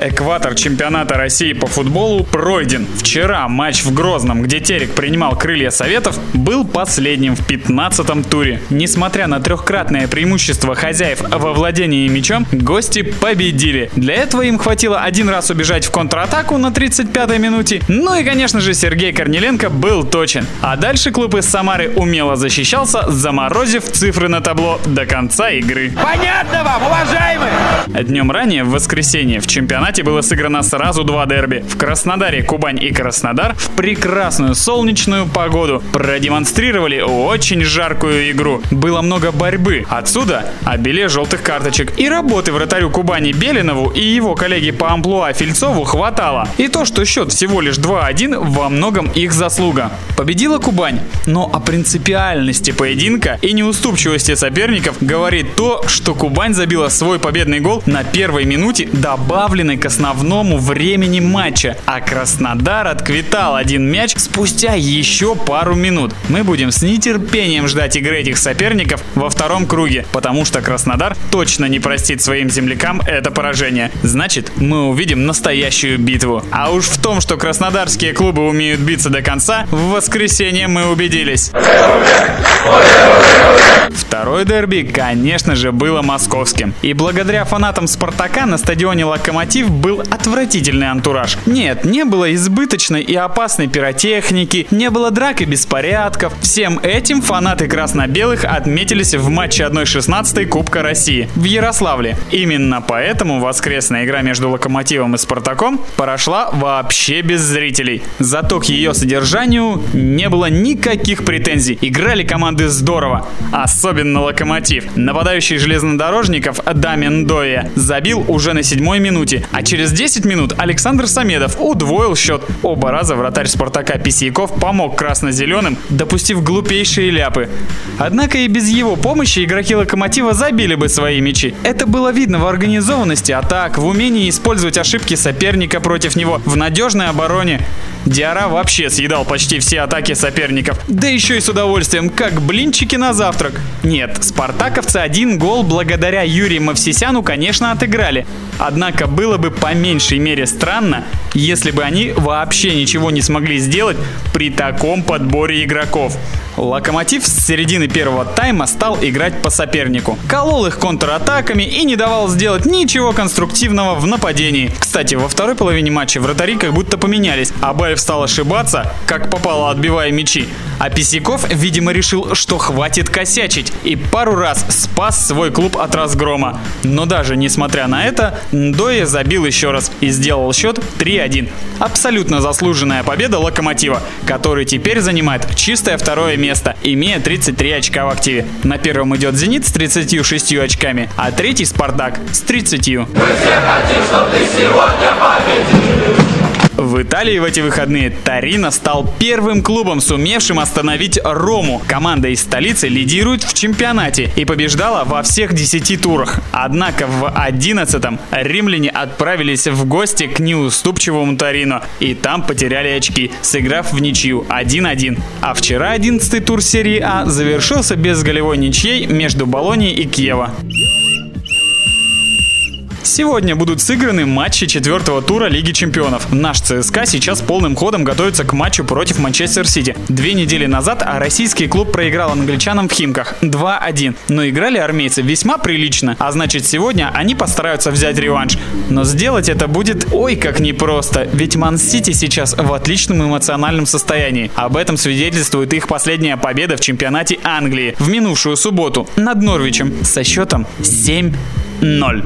Экватор чемпионата России по футболу пройден. Вчера матч в Грозном, где Терек принимал крылья Советов, был последним в 15-м туре. Несмотря на трехкратное преимущество хозяев во владении мячом, гости победили. Для этого им хватило один раз убежать в контратаку на 35-й минуте. Ну и, конечно же, Сергей Корнеленко был точен. А дальше клуб из Самары умело защищался, заморозив цифры на табло до конца игры. Понятно вам, уважаемые? Днем ранее, в воскресенье, в чемпионате было сыграно сразу два дерби. В Краснодаре Кубань и Краснодар в прекрасную солнечную погоду продемонстрировали очень жаркую игру. Было много борьбы. Отсюда обилие желтых карточек. И работы вратарю Кубани Белинову и его коллеге по амплуа Фильцову хватало. И то, что счет всего лишь 2-1, во многом их заслуга. Победила Кубань. Но о принципиальности поединка и неуступчивости соперников говорит то, что Кубань забила свой победный гол на первой минуте добавленной к основному времени матча, а Краснодар отквитал один мяч спустя еще пару минут. Мы будем с нетерпением ждать игры этих соперников во втором круге, потому что Краснодар точно не простит своим землякам это поражение. Значит, мы увидим настоящую битву. А уж в том, что краснодарские клубы умеют биться до конца, в воскресенье мы убедились. Второй дерби, конечно же, было московским. И благодаря фанатам Спартака на стадионе Локомотив был отвратительный антураж. Нет, не было избыточной и опасной пиротехники, не было драк и беспорядков. Всем этим фанаты красно-белых отметились в матче 1-16 Кубка России в Ярославле. Именно поэтому воскресная игра между Локомотивом и Спартаком прошла вообще без зрителей. Зато к ее содержанию не было никаких претензий. Играли команды здорово. Особенно Локомотив. Нападающий железнодорожников Дамин Доя забил уже на седьмой минуте, а через 10 минут Александр Самедов удвоил счет. Оба раза вратарь Спартака Писяков помог красно-зеленым, допустив глупейшие ляпы. Однако и без его помощи игроки Локомотива забили бы свои мячи. Это было видно в организованности атак, в умении использовать ошибки соперника против него, в надежной обороне. Диара вообще съедал почти все атаки соперников. Да еще и с удовольствием, как блинчики на завтрак. Нет, спартаковцы один гол благодаря Юрию Мавсисяну, конечно, отыграли. Однако было бы по меньшей мере странно, если бы они вообще ничего не смогли сделать при таком подборе игроков. Локомотив с середины первого тайма стал играть по сопернику. Колол их контратаками и не давал сделать ничего конструктивного в нападении. Кстати, во второй половине матча вратари как будто поменялись. Абаев стал ошибаться, как попало отбивая мячи. А Писяков, видимо, решил, что хватит косячить. И пару раз спас свой клуб от разгрома. Но даже несмотря на это, Ндоя забил еще раз и сделал счет 3-1. Абсолютно заслуженная победа Локомотива, который теперь занимает чистое второе место, имея 33 очка в активе. На первом идет Зенит с 36 очками, а третий Спартак с 30. В Италии в эти выходные Торино стал первым клубом, сумевшим остановить Рому. Команда из столицы лидирует в чемпионате и побеждала во всех 10 турах. Однако в 11-м римляне отправились в гости к неуступчивому Торино и там потеряли очки, сыграв в ничью 1-1. А вчера 11-й тур серии А завершился без голевой ничьей между Болонией и Киева. Сегодня будут сыграны матчи четвертого тура Лиги Чемпионов. Наш ЦСКА сейчас полным ходом готовится к матчу против Манчестер Сити. Две недели назад российский клуб проиграл англичанам в Химках 2-1. Но играли армейцы весьма прилично, а значит сегодня они постараются взять реванш. Но сделать это будет ой как непросто, ведь Ман Сити сейчас в отличном эмоциональном состоянии. Об этом свидетельствует их последняя победа в чемпионате Англии в минувшую субботу над Норвичем со счетом 7 0.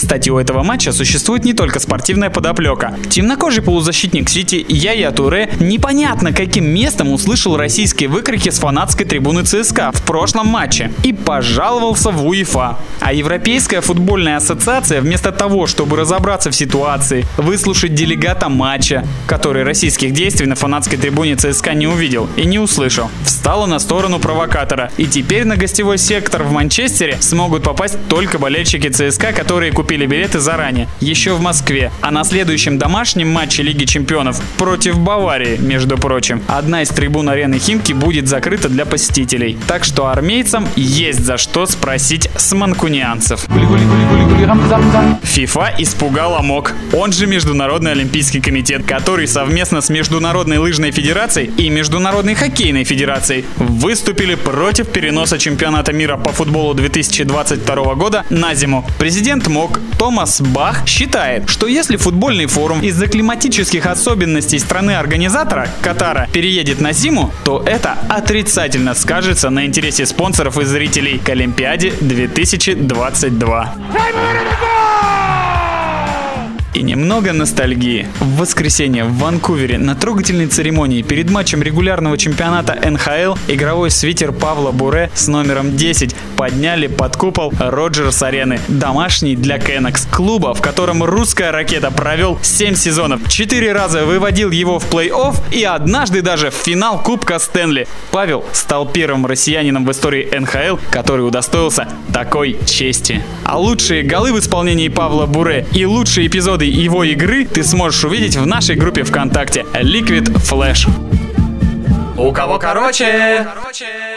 Кстати, у этого матча существует не только спортивная подоплека. Темнокожий полузащитник Сити Яя Туре непонятно каким местом услышал российские выкрики с фанатской трибуны ЦСКА в прошлом матче и пожаловался в УЕФА. А Европейская футбольная ассоциация вместо того, чтобы разобраться в ситуации, выслушать делегата матча, который российских действий на фанатской трибуне ЦСКА не увидел и не услышал, встала на сторону провокатора. И теперь на гостевой сектор в Манчестере смогут попасть только болельщики ЦСКА, которые купили билеты заранее, еще в Москве. А на следующем домашнем матче Лиги Чемпионов против Баварии, между прочим, одна из трибун арены Химки будет закрыта для посетителей. Так что армейцам есть за что спросить с манкунианцев. ФИФА испугала МОК, он же Международный Олимпийский комитет, который совместно с Международной лыжной федерацией и Международной хоккейной федерацией выступили против переноса чемпионата мира по футболу 2022 года на зиму. Президент МОК Томас Бах считает, что если футбольный форум из-за климатических особенностей страны-организатора, Катара, переедет на зиму, то это отрицательно скажется на интересе спонсоров и зрителей к Олимпиаде 2022. И немного ностальгии. В воскресенье в Ванкувере на трогательной церемонии перед матчем регулярного чемпионата НХЛ игровой свитер Павла Буре с номером 10 подняли под купол Роджерс Арены, домашний для Кеннекс, клуба, в котором русская ракета провел 7 сезонов, 4 раза выводил его в плей-офф и однажды даже в финал Кубка Стэнли. Павел стал первым россиянином в истории НХЛ, который удостоился такой чести. А лучшие голы в исполнении Павла Буре и лучшие эпизоды его игры ты сможешь увидеть в нашей группе ВКонтакте Liquid Flash. У кого короче? короче.